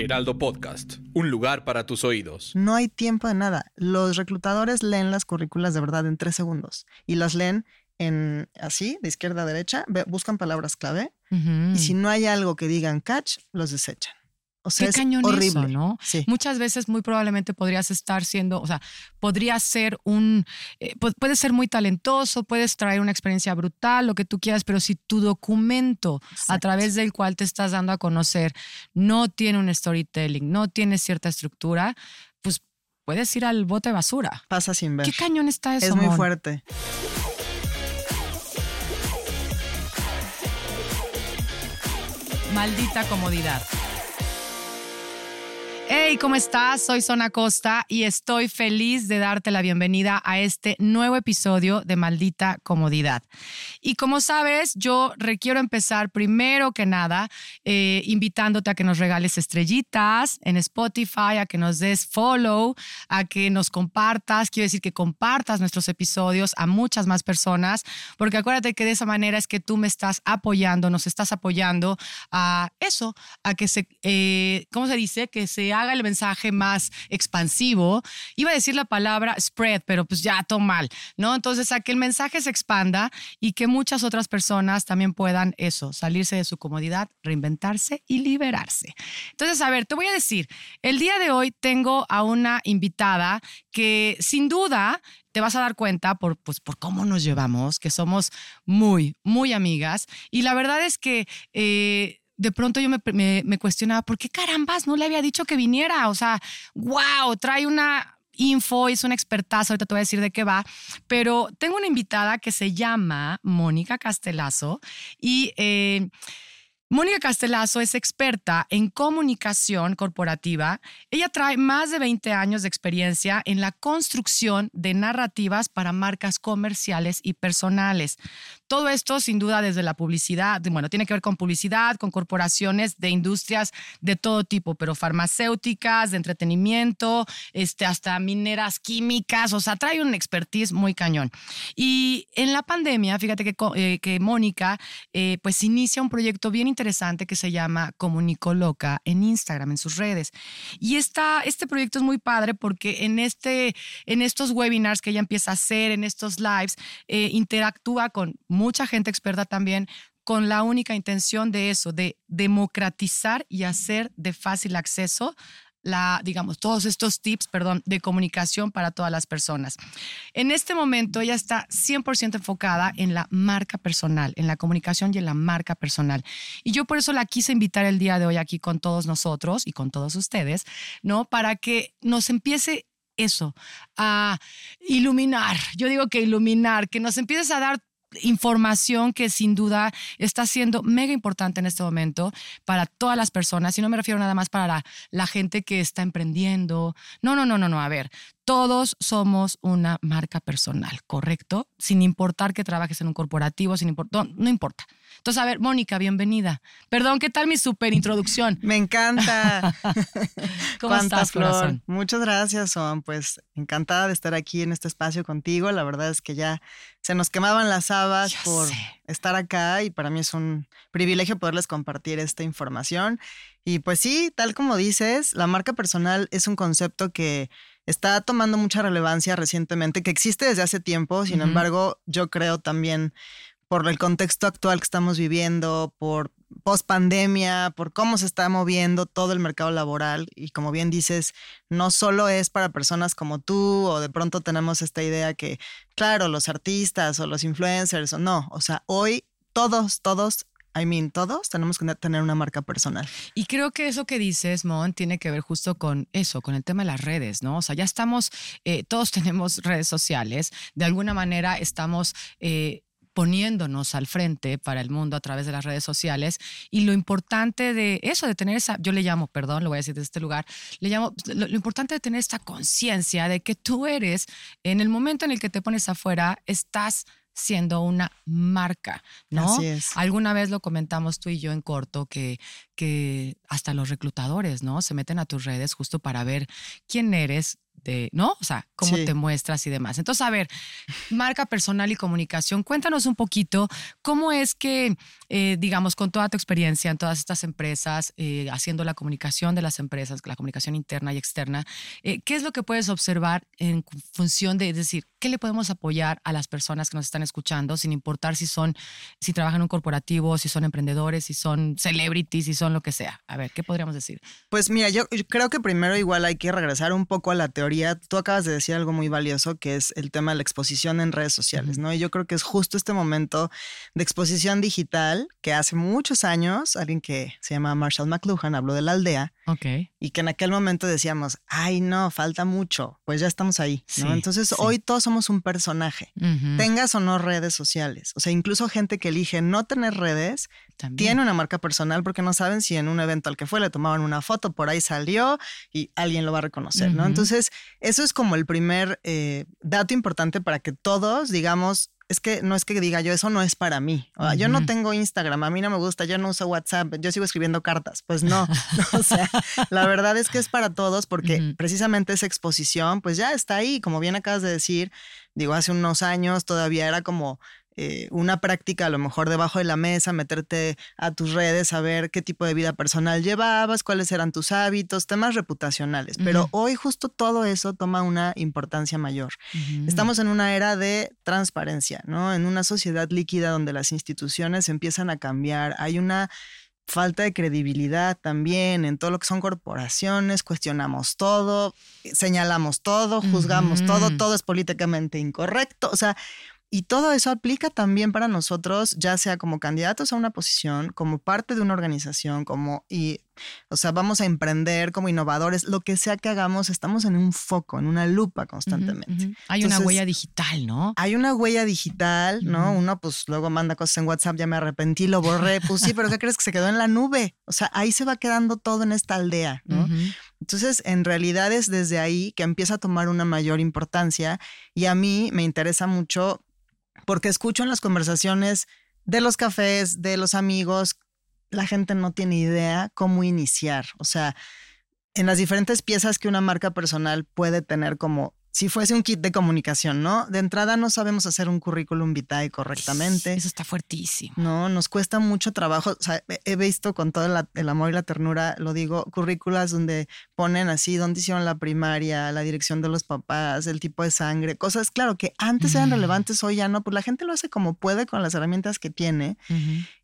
Heraldo Podcast, un lugar para tus oídos. No hay tiempo de nada. Los reclutadores leen las currículas de verdad en tres segundos y las leen en así, de izquierda a derecha, buscan palabras clave y si no hay algo que digan catch, los desechan. O sea, Qué cañón horrible. ¿no? Sí. Muchas veces, muy probablemente podrías estar siendo, o sea, podría ser un, eh, puedes ser muy talentoso, puedes traer una experiencia brutal, lo que tú quieras, pero si tu documento a través del cual te estás dando a conocer no tiene un storytelling, no tiene cierta estructura, pues puedes ir al bote de basura. Pasa sin ver. Qué cañón está eso. Es muy fuerte. Maldita comodidad. Hey, ¿cómo estás? Soy Zona Costa y estoy feliz de darte la bienvenida a este nuevo episodio de Maldita Comodidad. Y como sabes, yo requiero empezar primero que nada eh, invitándote a que nos regales estrellitas en Spotify, a que nos des follow, a que nos compartas. Quiero decir que compartas nuestros episodios a muchas más personas, porque acuérdate que de esa manera es que tú me estás apoyando, nos estás apoyando a eso, a que se, eh, ¿cómo se dice? Que se haga el mensaje más expansivo. Iba a decir la palabra spread, pero pues ya todo mal, ¿no? Entonces, a que el mensaje se expanda y que muchas otras personas también puedan eso, salirse de su comodidad, reinventarse y liberarse. Entonces, a ver, te voy a decir, el día de hoy tengo a una invitada que sin duda te vas a dar cuenta por, pues, por cómo nos llevamos, que somos muy, muy amigas. Y la verdad es que eh, de pronto yo me, cuestionaba, ¿por qué carambas no le había dicho que viniera? O sea, wow, trae una info, es una expertaza, ahorita te voy a decir de qué va, pero tengo una invitada que se llama Mónica Castelazo y... Eh, Mónica Castelazo es experta en comunicación corporativa. Ella trae más de 20 años de experiencia en la construcción de narrativas para marcas comerciales y personales. Todo esto, sin duda, desde la publicidad, bueno, tiene que ver con publicidad, con corporaciones de industrias de todo tipo, pero farmacéuticas, de entretenimiento, este, hasta mineras químicas, o sea, trae un expertise muy cañón. Y en la pandemia, fíjate que, eh, que Mónica, eh, pues inicia un proyecto bien interesante que se llama Comunico Loca en Instagram, en sus redes. Y esta, este proyecto es muy padre porque en, este, en estos webinars que ella empieza a hacer, en estos lives, eh, interactúa con mucha gente experta también con la única intención de eso, de democratizar y hacer de fácil acceso la, digamos, todos estos tips, perdón, de comunicación para todas las personas. En este momento ella está 100% enfocada en la marca personal, en la comunicación y en la marca personal. Y yo por eso la quise invitar el día de hoy aquí con todos nosotros y con todos ustedes, ¿no? Para que nos empiece eso, a iluminar. Yo digo que iluminar, que nos empieces a dar información que sin duda está siendo mega importante en este momento para todas las personas, y no me refiero nada más para la, gente que está emprendiendo. No, no, no, no, no. A ver, todos somos una marca personal, ¿correcto? Sin importar que trabajes en un corporativo, sin importar, no, importa. Entonces, a ver, Mónica, bienvenida. Perdón, ¿qué tal mi super introducción? Me encanta. ¿Cómo estás, Flor? Muchas gracias, Juan. Pues encantada de estar aquí en este espacio contigo. La verdad es que ya se nos quemaban las habas por estar acá y para mí es un privilegio poderles compartir esta información. Y pues sí, tal como dices, la marca personal es un concepto que está tomando mucha relevancia recientemente, que existe desde hace tiempo, sin embargo, yo creo también por el contexto actual que estamos viviendo, por post pandemia, por cómo se está moviendo todo el mercado laboral y como bien dices, no solo es para personas como tú o de pronto tenemos esta idea que, claro, los artistas o los influencers o no, o sea, hoy todos, todos I mean, todos tenemos que tener una marca personal. Y creo que eso que dices, Mon, tiene que ver justo con eso, con el tema de las redes, ¿no? O sea, ya estamos, eh, todos tenemos redes sociales, de alguna manera estamos... Eh, poniéndonos al frente para el mundo a través de las redes sociales y lo importante de eso, de tener esa, yo le llamo, perdón, lo voy a decir desde este lugar, le llamo, lo, lo importante de tener esta conciencia de que tú eres, en el momento en el que te pones afuera, estás siendo una marca, ¿no? Así es. Alguna vez lo comentamos tú y yo en corto que, que hasta los reclutadores, ¿no? Se meten a tus redes justo para ver quién eres, de, ¿no? O sea, cómo te muestras y demás. Entonces, a ver, marca personal y comunicación, cuéntanos un poquito cómo es que, eh, digamos, con toda tu experiencia en todas estas empresas, eh, haciendo la comunicación de las empresas, la comunicación interna y externa, eh, ¿qué es lo que puedes observar en función de, es decir, qué le podemos apoyar a las personas que nos están escuchando, sin importar si son, si trabajan en un corporativo, si son emprendedores, si son celebrities, si son lo que sea? A ver, ¿qué podríamos decir? Pues mira, yo creo que primero igual hay que regresar un poco a la teoría tú acabas de decir algo muy valioso que es el tema de la exposición en redes sociales, ¿no? Y yo creo que es justo este momento de exposición digital que hace muchos años alguien que se llama Marshall McLuhan habló de la aldea. Y que en aquel momento decíamos, ay, no, falta mucho, pues ya estamos ahí, ¿no? Entonces hoy todos somos un personaje, tengas o no redes sociales. O sea, incluso gente que elige no tener redes, tiene una marca personal porque no saben si en un evento al que fue le tomaban una foto, por ahí salió y alguien lo va a reconocer, ¿no? Entonces, eso es como el primer eh, dato importante para que todos digamos, es que no es que diga yo, eso no es para mí. Yo no tengo Instagram, a mí no me gusta, yo no uso WhatsApp, yo sigo escribiendo cartas. Pues no, o sea, la verdad es que es para todos porque precisamente esa exposición, pues ya está ahí, como bien acabas de decir, digo, hace unos años todavía era como eh, una práctica a lo mejor debajo de la mesa, meterte a tus redes, saber qué tipo de vida personal llevabas, cuáles eran tus hábitos, temas reputacionales. Pero hoy justo todo eso toma una importancia mayor. Estamos en una era de transparencia, ¿no? En una sociedad líquida donde las instituciones empiezan a cambiar. Hay una falta de credibilidad también en todo lo que son corporaciones, cuestionamos todo, señalamos todo, juzgamos todo, todo es políticamente incorrecto, o sea, y todo eso aplica también para nosotros, ya sea como candidatos a una posición, como parte de una organización, como y o sea, vamos a emprender como innovadores, lo que sea que hagamos, estamos en un foco, en una lupa constantemente. Hay una huella digital, ¿no? Hay una huella digital, ¿no? Uno pues luego manda cosas en WhatsApp, ya me arrepentí, lo borré, pues sí, pero ¿qué crees que se quedó en la nube? O sea, ahí se va quedando todo en esta aldea, ¿no? Entonces, en realidad es desde ahí que empieza a tomar una mayor importancia y a mí me interesa mucho porque escucho en las conversaciones de los cafés, de los amigos, la gente no tiene idea cómo iniciar. O sea, en las diferentes piezas que una marca personal puede tener como si fuese un kit de comunicación, ¿no? De entrada no sabemos hacer un currículum vitae correctamente. Eso está fuertísimo. No, nos cuesta mucho trabajo. O sea, he visto con todo el amor y la ternura, lo digo, currículas donde ponen así, dónde hicieron la primaria, la dirección de los papás, el tipo de sangre, cosas, claro, que antes eran mm. relevantes, hoy ya no, pues la gente lo hace como puede con las herramientas que tiene.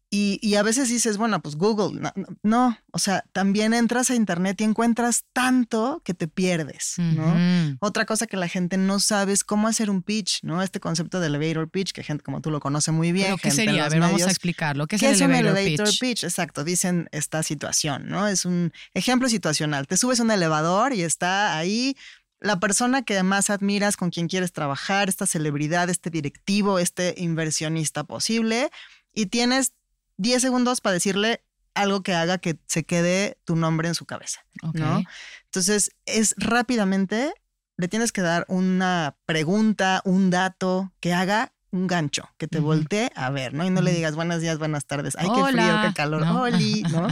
Y, a veces dices, bueno, pues Google, no, o sea, también entras a Internet y encuentras tanto que te pierdes, ¿no? Otra cosa que la gente no sabe es cómo hacer un pitch, ¿no? Este concepto de elevator pitch, que gente como tú lo conoce muy bien. ¿Qué sería? A ver, vamos a explicarlo. ¿Qué es, el elevator, un elevator pitch? Exacto, dicen esta situación, ¿no? Es un ejemplo situacional. Te subes a un elevador y está ahí la persona que más admiras, con quien quieres trabajar, esta celebridad, este directivo, este inversionista posible, y tienes 10 segundos para decirle algo que haga que se quede tu nombre en su cabeza, ¿no? Entonces, es rápidamente, le tienes que dar una pregunta, un dato que haga un gancho, que te voltee a ver, ¿no? Y no le digas buenos días, buenas tardes, ay, qué frío, qué calor, ¿no? ¿no?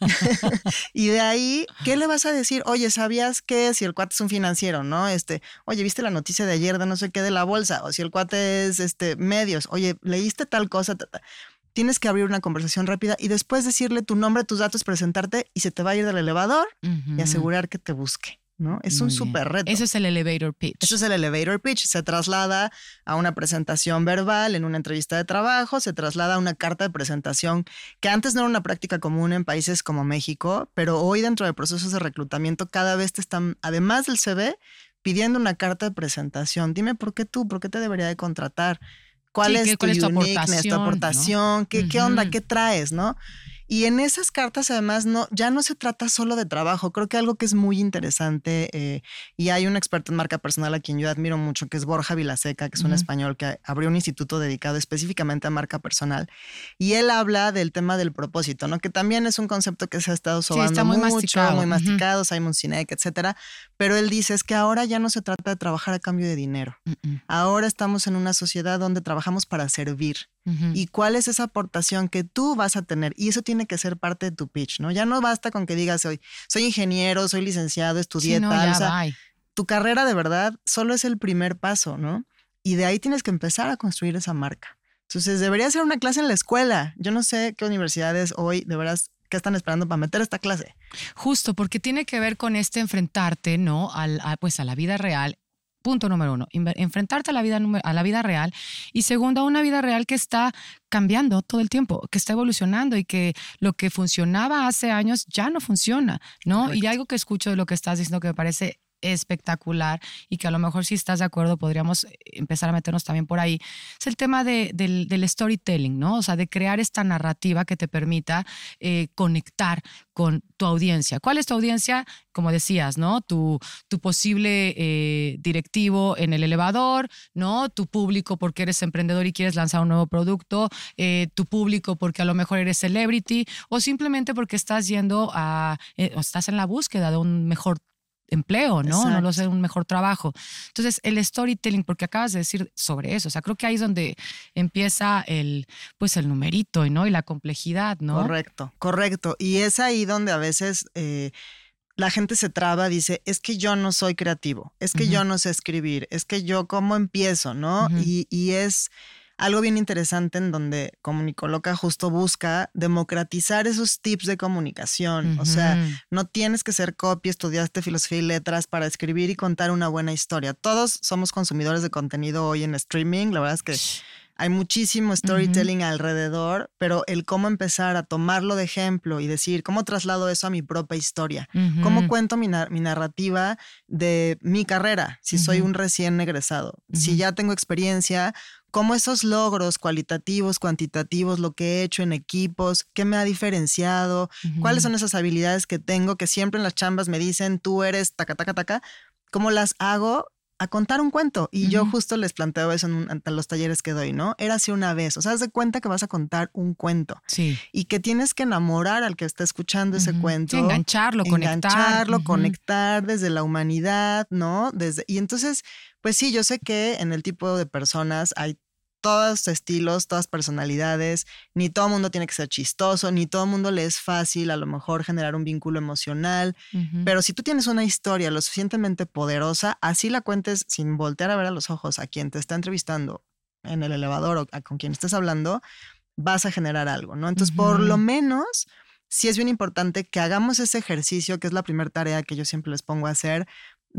y de ahí, ¿qué le vas a decir? Oye, ¿sabías que si el cuate es un financiero, ¿no? Este, oye, ¿viste la noticia de ayer de no sé qué de la bolsa? O si el cuate es, este, medios, oye, ¿leíste tal cosa? Tienes que abrir una conversación rápida y después decirle tu nombre, tus datos, presentarte y se te va a ir del elevador y asegurar que te busque. ¿no? Es un súper reto. Eso es el elevator pitch. Eso es el elevator pitch. Se traslada a una presentación verbal en una entrevista de trabajo, se traslada a una carta de presentación que antes no era una práctica común en países como México, pero hoy dentro de procesos de reclutamiento cada vez te están, además del CV, pidiendo una carta de presentación. Dime por qué tú, por qué te debería de contratar cuál es tu, aportación, qué, qué onda, qué traes, ¿no? Y en esas cartas, además, no, ya no se trata solo de trabajo. Creo que algo que es muy interesante, eh, y hay un experto en marca personal a quien yo admiro mucho, que es Borja Vilaseca, que es un español que abrió un instituto dedicado específicamente a marca personal. Y él habla del tema del propósito, ¿no? Que también es un concepto que se ha estado sobando muy mucho, masticado. muy masticado, Simon Sinek, etcétera. Pero él dice es que ahora ya no se trata de trabajar a cambio de dinero. Ahora estamos en una sociedad donde trabajamos para servir. Y cuál es esa aportación que tú vas a tener. Y eso tiene que ser parte de tu pitch, ¿no? Ya no basta con que digas, soy, soy ingeniero, soy licenciado, estudié tal. o sea, tu carrera de verdad solo es el primer paso, ¿no? Y de ahí tienes que empezar a construir esa marca. Entonces, debería ser una clase en la escuela. Yo no sé qué universidades hoy de veras ¿Qué están esperando para meter esta clase? Justo, porque tiene que ver con este enfrentarte, ¿no? Al, a, pues a la vida real. Punto número uno, enfrentarte a la, vida, a la vida real. Y segundo, a una vida real que está cambiando todo el tiempo, que está evolucionando y que lo que funcionaba hace años ya no funciona, ¿no? Y algo que escucho de lo que estás diciendo que me parece espectacular y que a lo mejor si estás de acuerdo podríamos eh, empezar a meternos también por ahí, es el tema de, del, storytelling, ¿no? O sea, de crear esta narrativa que te permita eh, conectar con tu audiencia. ¿Cuál es tu audiencia? Como decías, ¿no? Tu, tu posible eh, directivo en el elevador, ¿no? Tu público porque eres emprendedor y quieres lanzar un nuevo producto, tu público porque a lo mejor eres celebrity o simplemente porque estás yendo a, o estás en la búsqueda de un mejor empleo, ¿no? No lo sé, un mejor trabajo. Entonces, el storytelling, porque acabas de decir sobre eso, o sea, creo que ahí es donde empieza el, pues, el numerito, ¿no? Y la complejidad, ¿no? Correcto, correcto. Y es ahí donde a veces... Eh, la gente se traba, dice, es que yo no soy creativo, es que yo no sé escribir, es que yo cómo empiezo, ¿no? y, y, es, algo bien interesante en donde Comunicoloca justo busca democratizar esos tips de comunicación. O sea, no tienes que ser copy, estudiaste filosofía y letras para escribir y contar una buena historia. Todos somos consumidores de contenido hoy en streaming. La verdad es que hay muchísimo storytelling alrededor, pero el cómo empezar a tomarlo de ejemplo y decir, ¿cómo traslado eso a mi propia historia? ¿Cómo cuento mi, narrativa de mi carrera si soy un recién egresado? Si ya tengo experiencia, cómo esos logros cualitativos, cuantitativos, lo que he hecho en equipos, qué me ha diferenciado, cuáles son esas habilidades que tengo que siempre en las chambas me dicen, tú eres taca, taca, taca, cómo las hago a contar un cuento. Y yo justo les planteo eso en, los talleres que doy, ¿no? Era así una vez. O sea, haz de cuenta que vas a contar un cuento. Sí. Y que tienes que enamorar al que está escuchando ese cuento. engancharlo, conectar. Engancharlo, conectar desde la humanidad, ¿no? Desde, y entonces, pues sí, yo sé que en el tipo de personas hay todos estilos, todas personalidades, ni todo el mundo tiene que ser chistoso, ni todo el mundo le es fácil a lo mejor generar un vínculo emocional, pero si tú tienes una historia lo suficientemente poderosa, así la cuentes sin voltear a ver a los ojos a quien te está entrevistando en el elevador o con quien estés hablando, vas a generar algo, ¿no? Entonces, por lo menos, sí es bien importante que hagamos ese ejercicio, que es la primera tarea que yo siempre les pongo a hacer,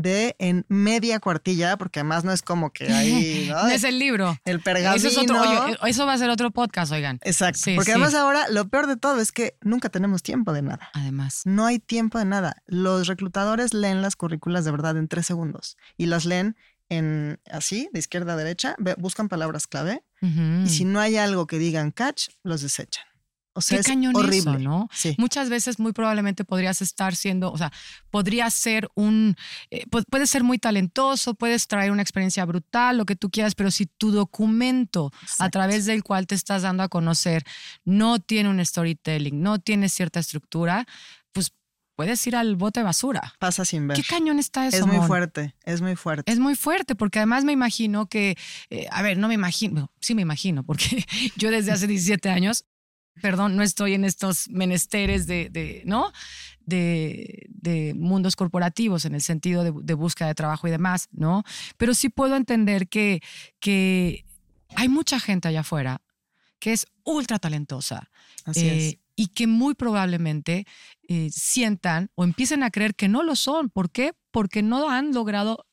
de en media cuartilla, porque además no es como que ahí. ¿no? es el libro. El pergamino. Eso, eso va a ser otro podcast, oigan. Exacto. porque además ahora lo peor de todo es que nunca tenemos tiempo de nada. Además. No hay tiempo de nada. Los reclutadores leen las currículas de verdad en tres segundos y las leen en así, de izquierda a derecha, buscan palabras clave y si no hay algo que digan catch, los desechan. O sea, Qué cañón horrible. ¿no? Muchas veces muy probablemente podrías estar siendo, o sea, podría ser un, eh, puedes ser muy talentoso, puedes traer una experiencia brutal, lo que tú quieras, pero si tu documento a través del cual te estás dando a conocer no tiene un storytelling, no tiene cierta estructura, pues puedes ir al bote de basura. Pasa sin ver. ¿Qué cañón está eso? Es muy fuerte, es muy fuerte. Es muy fuerte, porque además me imagino que, eh, a ver, no me imagino, sí me imagino, porque yo desde hace 17 años perdón, no estoy en estos menesteres de, ¿no? De, mundos corporativos en el sentido de, búsqueda de trabajo y demás, ¿no? Pero sí puedo entender que, que hay mucha gente allá afuera que es ultra talentosa. Eh, y que muy probablemente eh, sientan o empiecen a creer que no lo son. ¿Por qué? Porque no han logrado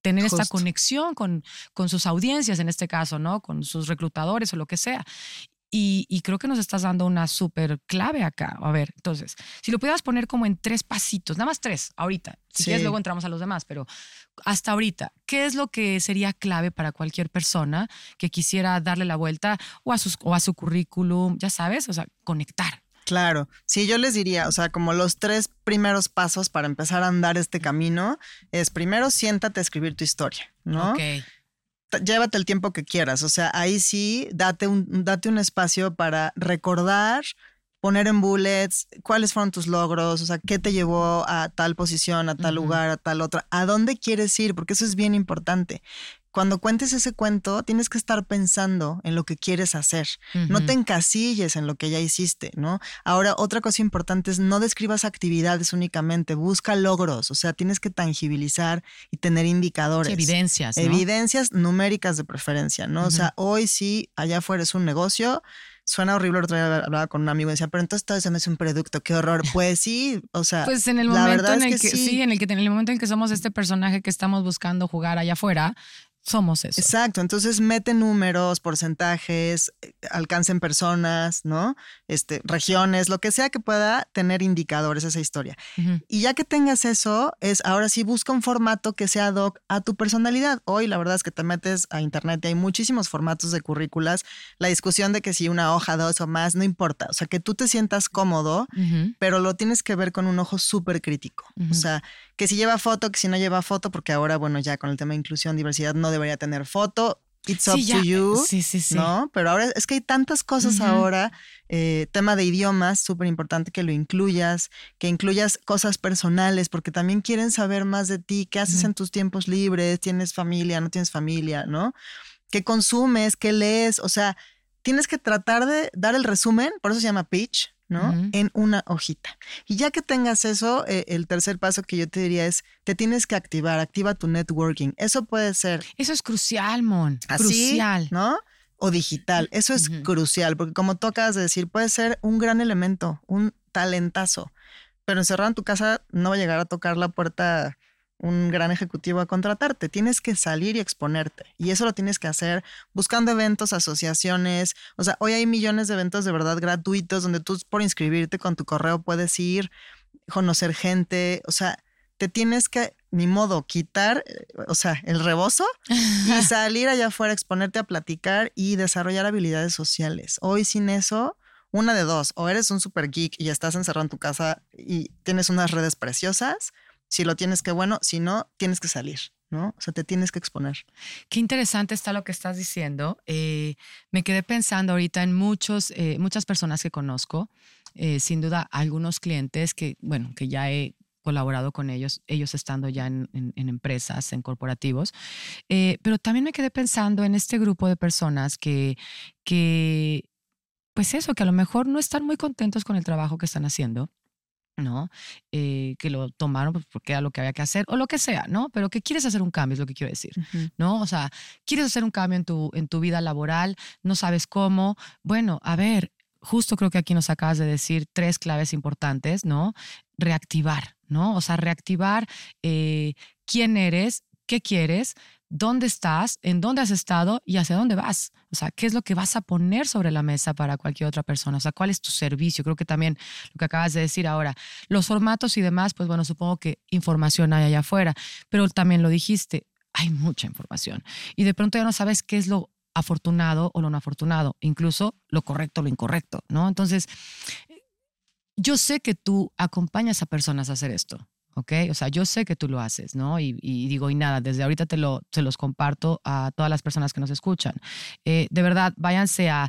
tener esta conexión con, con sus audiencias, en este caso, ¿no? Con sus reclutadores o lo que sea. Y, creo que nos estás dando una súper clave acá. A ver, entonces, si lo pudieras poner como en tres pasitos, nada más tres, ahorita. Si quieres, luego entramos a los demás, pero hasta ahorita, ¿qué es lo que sería clave para cualquier persona que quisiera darle la vuelta o a, sus, o a su currículum, ya sabes, o sea, conectar? Claro, sí, yo les diría, o sea, como los tres primeros pasos para empezar a andar este camino es primero siéntate a escribir tu historia, ¿no? Ok llévate el tiempo que quieras. O sea, ahí sí, date un, date un espacio para recordar, poner en bullets cuáles fueron tus logros, o sea, qué te llevó a tal posición, a tal lugar, a tal otra, a dónde quieres ir, porque eso es bien importante. Cuando cuentes ese cuento, tienes que estar pensando en lo que quieres hacer. No te encasilles en lo que ya hiciste, ¿no? Ahora, otra cosa importante es no describas actividades únicamente, busca logros, o sea, tienes que tangibilizar y tener indicadores. evidencias. Evidencias numéricas de preferencia, ¿no? O sea, hoy sí, allá afuera es un negocio, suena horrible. El otro día hablaba con un amigo y decía, pero entonces todo eso me es un producto, qué horror. Pues sí, o sea. Pues en el momento en el que, sí. en el que en el momento en que somos este personaje que estamos buscando jugar allá afuera, somos eso. Exacto, entonces mete números, porcentajes, eh, alcancen personas, ¿no? Este, regiones, lo que sea que pueda tener indicadores esa historia. Y ya que tengas eso, es ahora sí busca un formato que sea ad hoc a tu personalidad. Hoy la verdad es que te metes a internet y hay muchísimos formatos de currículas. La discusión de que si una hoja, dos o más, no importa. O sea, que tú te sientas cómodo, pero lo tienes que ver con un ojo súper crítico. O sea, que si lleva foto, que si no lleva foto, porque ahora, bueno, ya con el tema de inclusión, diversidad, no debería tener foto. It's up to you. Sí, sí, sí. ¿No? Pero ahora es que hay tantas cosas ahora. Eh, tema de idiomas, súper importante que lo incluyas, que incluyas cosas personales, porque también quieren saber más de ti, qué haces en tus tiempos libres, tienes familia, no tienes familia, ¿no? ¿Qué consumes? ¿Qué lees? O sea, tienes que tratar de dar el resumen, por eso se llama pitch, ¿no? En una hojita. Y ya que tengas eso, eh, el tercer paso que yo te diría es, te tienes que activar, activa tu networking. Eso puede ser. Eso es crucial, Mon. crucial. ¿No? O digital. Eso es crucial, porque como tú acabas de decir, puede ser un gran elemento, un talentazo. Pero encerrado en tu casa no va a llegar a tocar la puerta un gran ejecutivo a contratarte. Tienes que salir y exponerte. Y eso lo tienes que hacer buscando eventos, asociaciones. O sea, hoy hay millones de eventos de verdad gratuitos donde tú por inscribirte con tu correo puedes ir, conocer gente. O sea, te tienes que, ni modo, quitar, eh, o sea, el rebozo y salir allá afuera, exponerte a platicar y desarrollar habilidades sociales. Hoy sin eso, una de dos, o eres un super geek y estás encerrado en tu casa y tienes unas redes preciosas, si lo tienes, que bueno. Si no, tienes que salir. ¿no? O sea, te tienes que exponer. Qué interesante está lo que estás diciendo. Eh, me quedé pensando ahorita en muchos, eh, muchas personas que conozco, eh, sin duda algunos clientes que, bueno, que ya he colaborado con ellos, ellos estando ya en, empresas, en corporativos, pero también me quedé pensando en este grupo de personas que, que, pues eso, que a lo mejor no están muy contentos con el trabajo que están haciendo ¿no? Eh, que lo tomaron pues, porque era lo que había que hacer o lo que sea, ¿no? Pero que quieres hacer un cambio, es lo que quiero decir, ¿no? O sea, quieres hacer un cambio en tu, en tu vida laboral, no sabes cómo. Bueno, a ver, justo creo que aquí nos acabas de decir tres claves importantes, ¿no? Reactivar, ¿no? O sea, reactivar eh, quién eres, qué quieres, dónde estás, en dónde has estado y hacia dónde vas. O sea, qué es lo que vas a poner sobre la mesa para cualquier otra persona. O sea, cuál es tu servicio. Creo que también lo que acabas de decir ahora, los formatos y demás, pues bueno, supongo que información hay allá afuera, pero también lo dijiste, hay mucha información. Y de pronto ya no sabes qué es lo afortunado o lo no afortunado, incluso lo correcto o lo incorrecto, ¿no? Entonces, yo sé que tú acompañas a personas a hacer esto. ¿Ok? O sea, yo sé que tú lo haces, ¿no? Y, digo, y nada, desde ahorita te lo, se los comparto a todas las personas que nos escuchan. Eh, de verdad, váyanse a,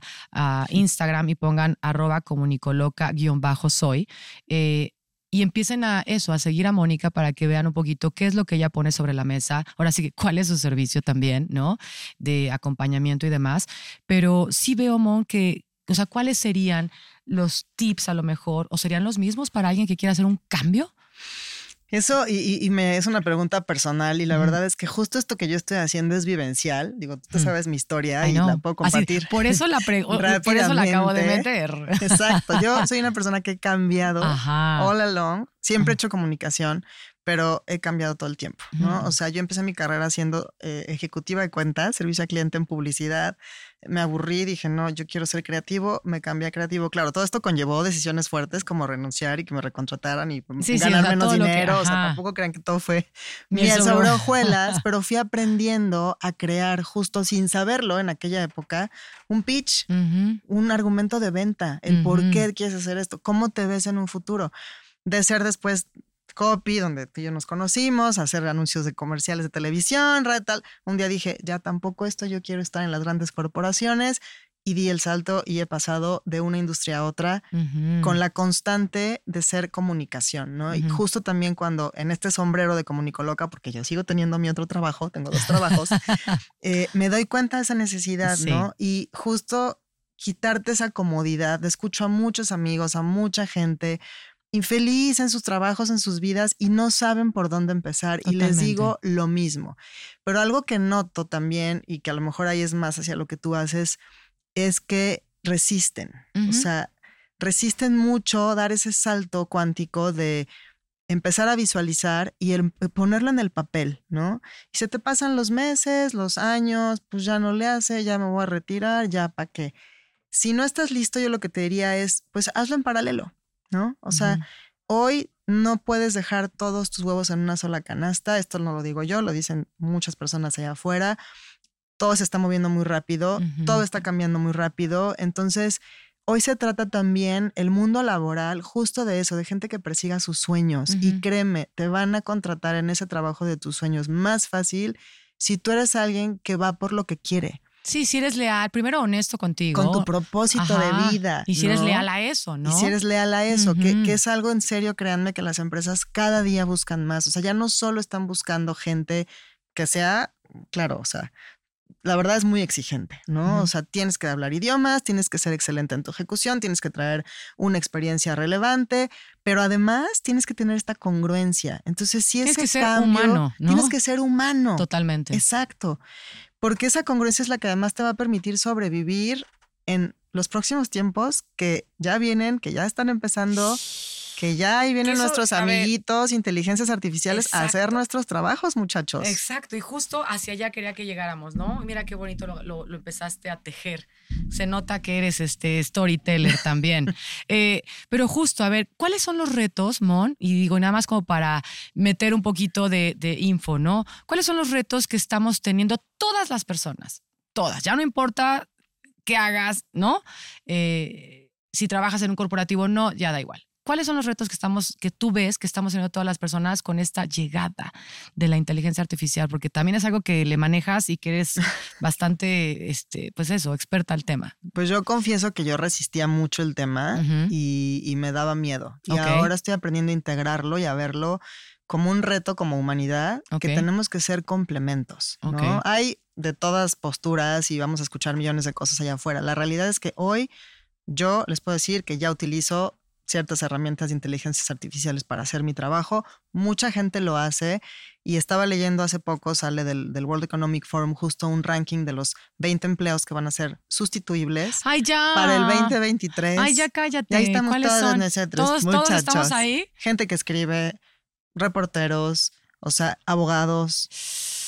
Instagram y pongan arroba comunicoloca-soy. Eh, y empiecen a eso, a seguir a Mónica para que vean un poquito qué es lo que ella pone sobre la mesa. Ahora sí que cuál es su servicio también, ¿no? De acompañamiento y demás. Pero sí veo, Mon, que, o sea, ¿cuáles serían los tips a lo mejor? ¿O serían los mismos para alguien que quiera hacer un cambio? Eso, y, me es una pregunta personal, y la verdad es que justo esto que yo estoy haciendo es vivencial. Digo, tú mm. sabes mi historia y la puedo compartir. por eso la por eso la acabo de meter. Exacto. Yo soy una persona que he cambiado all along. Siempre he hecho comunicación, pero he cambiado todo el tiempo, ¿no? O sea, yo empecé mi carrera siendo eh, ejecutiva de cuentas, servicio al cliente en publicidad. Me aburrí, dije, no, yo quiero ser creativo, me cambié a creativo. Claro, todo esto conllevó decisiones fuertes como renunciar y que me recontrataran y ganar menos dinero. o sea, tampoco crean que todo fue miel sobre hojuelas, pero fui aprendiendo a crear justo sin saberlo en aquella época un pitch, un argumento de venta, el por qué quieres hacer esto, cómo te ves en un futuro de ser después copy, donde tú y yo nos conocimos, hacer anuncios de comerciales de televisión, tal. Un día dije, ya tampoco esto, yo quiero estar en las grandes corporaciones y di el salto y he pasado de una industria a otra con la constante de ser comunicación, ¿no? Y justo también cuando en este sombrero de comunicoloca, porque yo sigo teniendo mi otro trabajo, tengo dos trabajos, eh, me doy cuenta de esa necesidad, ¿no? Y justo quitarte esa comodidad, escucho a muchos amigos, a mucha gente infeliz en sus trabajos, en sus vidas y no saben por dónde empezar. Y les digo lo mismo. Pero algo que noto también y que a lo mejor ahí es más hacia lo que tú haces, es que resisten. O sea, resisten mucho dar ese salto cuántico de empezar a visualizar y el, eh, ponerlo en el papel, ¿no? Y se te pasan los meses, los años, pues ya no le hace, ya me voy a retirar, ya para qué. Si no estás listo, yo lo que te diría es, pues hazlo en paralelo, ¿no? O sea, hoy no puedes dejar todos tus huevos en una sola canasta, esto no lo digo yo, lo dicen muchas personas allá afuera todo se está moviendo muy rápido, todo está cambiando muy rápido. Entonces, hoy se trata también el mundo laboral justo de eso, de gente que persiga sus sueños. Y créeme, te van a contratar en ese trabajo de tus sueños más fácil si tú eres alguien que va por lo que quiere. Sí, si eres leal, primero honesto contigo. Con tu propósito de vida. Y si eres leal a eso, ¿no? Y si eres leal a eso, que, que, es algo en serio, créanme que las empresas cada día buscan más. O sea, ya no solo están buscando gente que sea, claro, o sea, la verdad es muy exigente, ¿no? O sea, tienes que hablar idiomas, tienes que ser excelente en tu ejecución, tienes que traer una experiencia relevante, pero además tienes que tener esta congruencia. Entonces, si es que ser humano, ¿no? tienes que ser humano. Totalmente. Exacto. Porque esa congruencia es la que además te va a permitir sobrevivir en los próximos tiempos que ya vienen, que ya están empezando que ya ahí vienen nuestros amiguitos, inteligencias artificiales, a hacer nuestros trabajos, muchachos. Exacto, y justo hacia allá quería que llegáramos, ¿no? Mira qué bonito lo, empezaste a tejer. Se nota que eres este storyteller también. Eh, pero justo, a ver, ¿cuáles son los retos, Mon? Y digo, nada más como para meter un poquito de, de info, ¿no? ¿Cuáles son los retos que estamos teniendo todas las personas? Todas, ya no importa qué hagas, ¿no? Eh, si trabajas en un corporativo o no, ya da igual. ¿Cuáles son los retos que estamos, que tú ves que estamos teniendo todas las personas con esta llegada de la inteligencia artificial? Porque también es algo que le manejas y que eres bastante, este, pues eso, experta al tema. Pues yo confieso que yo resistía mucho el tema y, me daba miedo. Y ahora estoy aprendiendo a integrarlo y a verlo como un reto como humanidad que tenemos que ser complementos. ¿no? Hay de todas posturas y vamos a escuchar millones de cosas allá afuera. La realidad es que hoy yo les puedo decir que ya utilizo ciertas herramientas de inteligencias artificiales para hacer mi trabajo. Mucha gente lo hace y estaba leyendo hace poco, sale del, World Economic Forum justo un ranking de los 20 empleos que van a ser sustituibles para el 2023. Ay, ya cállate. ahí estamos todos nosotros, ¿Todos, muchachos. Todos estamos ahí. Gente que escribe, reporteros, o sea, abogados,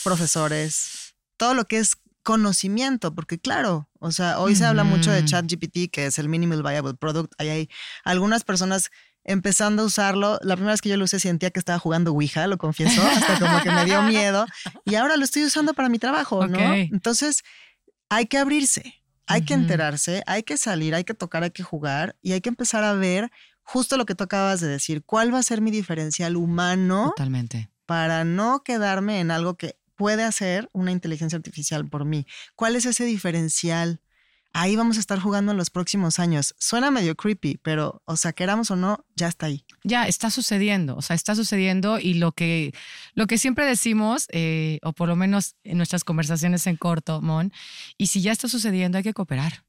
profesores, todo lo que es conocimiento, porque claro, o sea, hoy se habla mucho de ChatGPT, que es el Minimal Viable Product. Ahí hay algunas personas empezando a usarlo. La primera vez que yo lo usé sentía que estaba jugando Ouija, lo confieso, hasta como que me dio miedo. Y ahora lo estoy usando para mi trabajo, ¿no? Entonces, hay que abrirse, hay que enterarse, hay que salir, hay que tocar, hay que jugar y hay que empezar a ver justo lo que tú acabas de decir. ¿Cuál va a ser mi diferencial humano? Totalmente. Para no quedarme en algo que puede hacer una inteligencia artificial por mí? ¿Cuál es ese diferencial? Ahí vamos a estar jugando en los próximos años. Suena medio creepy, pero, o sea, queramos o no, ya está ahí. Ya está sucediendo, o sea, está sucediendo y lo que, lo que siempre decimos, eh, o por lo menos en nuestras conversaciones en corto, Mon, y si ya está sucediendo, hay que cooperar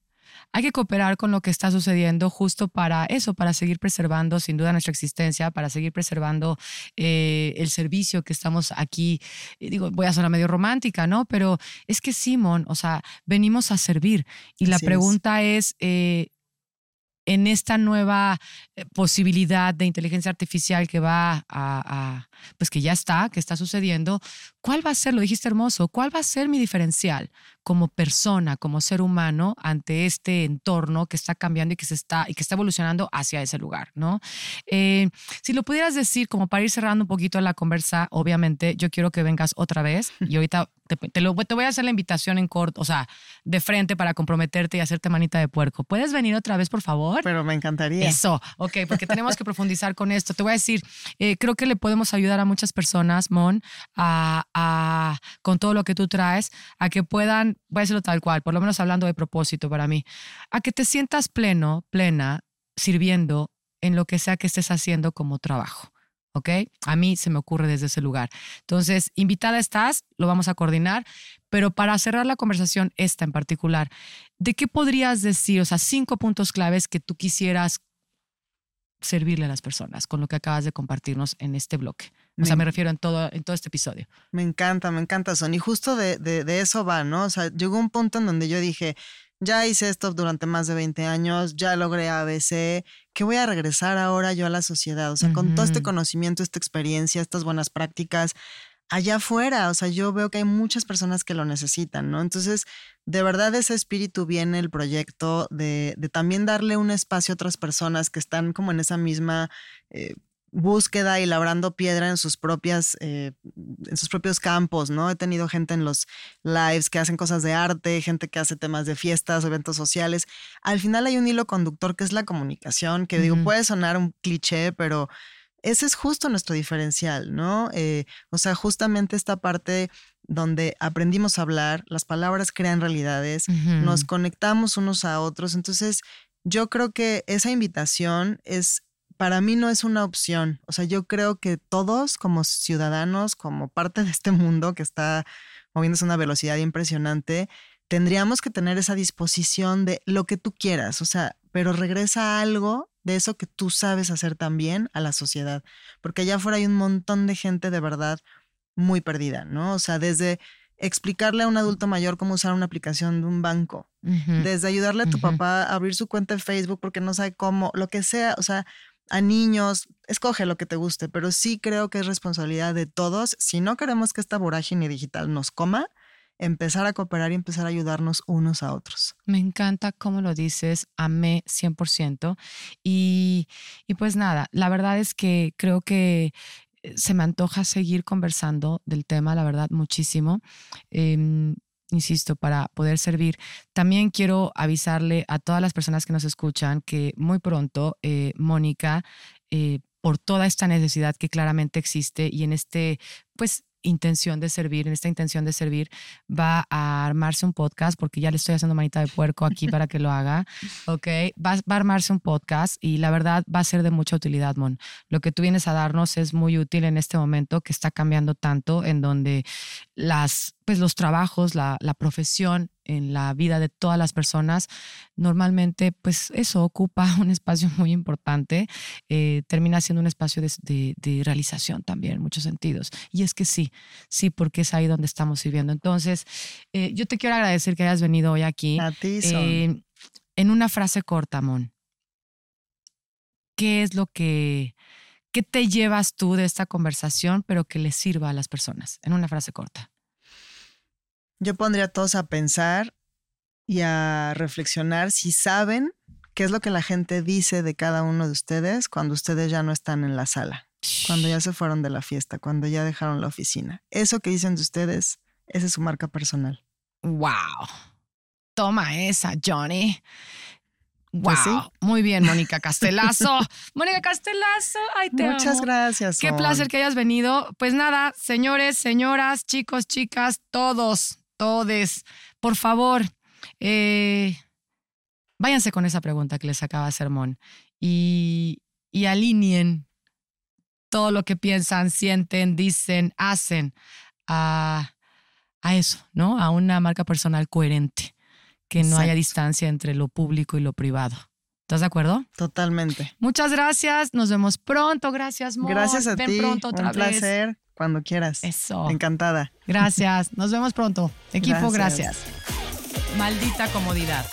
hay que cooperar con lo que está sucediendo justo para eso, para seguir preservando sin duda nuestra existencia, para seguir preservando eh, el servicio que estamos aquí. Digo, voy a sonar medio romántica, ¿no? Pero es que Simón, o sea, venimos a servir. Y la pregunta es, eh, en esta nueva eh, posibilidad de inteligencia artificial que va a, pues que ya está, que está sucediendo, ¿cuál va a ser, lo dijiste hermoso, cuál va a ser mi diferencial como persona, como ser humano ante este entorno que está cambiando y que se está y que está evolucionando hacia ese lugar, ¿no? Eh, si lo pudieras decir como para ir cerrando un poquito la conversa, obviamente yo quiero que vengas otra vez y ahorita te, lo, te voy a hacer la invitación en corto, o sea, de frente para comprometerte y hacerte manita de puerco. ¿Puedes venir otra vez, por favor? Pero me encantaría. Eso, ok, porque tenemos que profundizar con esto. Te voy a decir, eh, creo que le podemos ayudar a muchas personas, Mon, a, con todo lo que tú traes, a que puedan, voy a decirlo tal cual, por lo menos hablando de propósito para mí, a que te sientas pleno, plena, sirviendo en lo que sea que estés haciendo como trabajo. ¿Ok? A mí se me ocurre desde ese lugar. Entonces, invitada estás, lo vamos a coordinar, pero para cerrar la conversación, esta en particular, ¿de qué podrías decir, o sea, cinco puntos claves que tú quisieras servirle a las personas con lo que acabas de compartirnos en este bloque? O sea, me refiero en todo, en todo este episodio. Me encanta, me encanta, Son. Y justo de, de, de eso va, ¿no? O sea, llegó un punto en donde yo dije, ya hice esto durante más de 20 años, ya logré ABC, ¿qué voy a regresar ahora yo a la sociedad? O sea, con todo este conocimiento, esta experiencia, estas buenas prácticas, allá afuera, o sea, yo veo que hay muchas personas que lo necesitan, ¿no? Entonces, de verdad ese espíritu viene el proyecto de, de también darle un espacio a otras personas que están como en esa misma... Eh, búsqueda y labrando piedra en sus propias, eh, en sus propios campos, ¿no? He tenido gente en los lives que hacen cosas de arte, gente que hace temas de fiestas, eventos sociales. Al final hay un hilo conductor que es la comunicación, que digo, puede sonar un cliché, pero ese es justo nuestro diferencial, ¿no? Eh, o sea, justamente esta parte donde aprendimos a hablar, las palabras crean realidades, nos conectamos unos a otros. Entonces, yo creo que esa invitación es para mí no es una opción. O sea, yo creo que todos como ciudadanos, como parte de este mundo que está moviéndose a una velocidad impresionante, tendríamos que tener esa disposición de lo que tú quieras, o sea, pero regresa algo de eso que tú sabes hacer también a la sociedad, porque allá afuera hay un montón de gente de verdad muy perdida, ¿no? O sea, desde explicarle a un adulto mayor cómo usar una aplicación de un banco, desde ayudarle a tu papá a abrir su cuenta de Facebook porque no sabe cómo, lo que sea, o sea, a niños, escoge lo que te guste, pero sí creo que es responsabilidad de todos, si no queremos que esta vorágine digital nos coma, empezar a cooperar y empezar a ayudarnos unos a otros. Me encanta cómo lo dices, amé 100%. Y, y pues nada, la verdad es que creo que eh, se me antoja seguir conversando del tema, la verdad, muchísimo. Em, insisto, para poder servir. También quiero avisarle a todas las personas que nos escuchan que muy pronto eh, Mónica, eh, por toda esta necesidad que claramente existe y en este, pues, intención de servir, en esta intención de servir, va a armarse un podcast, porque ya le estoy haciendo manita de puerco aquí para que lo haga, ¿ok? Va, va, a armarse un podcast y la verdad va a ser de mucha utilidad, Mon. Lo que tú vienes a darnos es muy útil en este momento que está cambiando tanto, en donde las, pues los trabajos, la, la profesión en la vida de todas las personas, normalmente pues eso ocupa un espacio muy importante, eh, termina siendo un espacio de, de, realización también en muchos sentidos. Y es que sí, sí, porque es ahí donde estamos viviendo. Entonces, eh, yo te quiero agradecer que hayas venido hoy aquí. A ti, eh, en una frase corta, Mon. ¿Qué es lo que, qué te llevas tú de esta conversación, pero que le sirva a las personas? En una frase corta. Yo pondría a todos a pensar y a reflexionar si saben qué es lo que la gente dice de cada uno de ustedes cuando ustedes ya no están en la sala, cuando ya se fueron de la fiesta, cuando ya dejaron la oficina. Eso que dicen de ustedes, esa es su marca personal. ¡Wow! Toma esa, Johnny. Pues wow, muy bien, Mónica Castelazo. Mónica Castelazo, ay te Muchas gracias. Qué placer que hayas venido. Pues nada, señores, señoras, chicos, chicas, todos, todes, por favor, eh, váyanse con esa pregunta que les acaba Mon y, y alineen todo lo que piensan, sienten, dicen, hacen a, a eso, ¿no? A una marca personal coherente, que no haya distancia entre lo público y lo privado. ¿Estás de acuerdo? Totalmente. Muchas gracias. Nos vemos pronto. Gracias, Mon. Gracias a Ven pronto otra Un placer. Cuando quieras. Eso. Encantada. Gracias. Nos vemos pronto. Equipo, gracias. Maldita comodidad.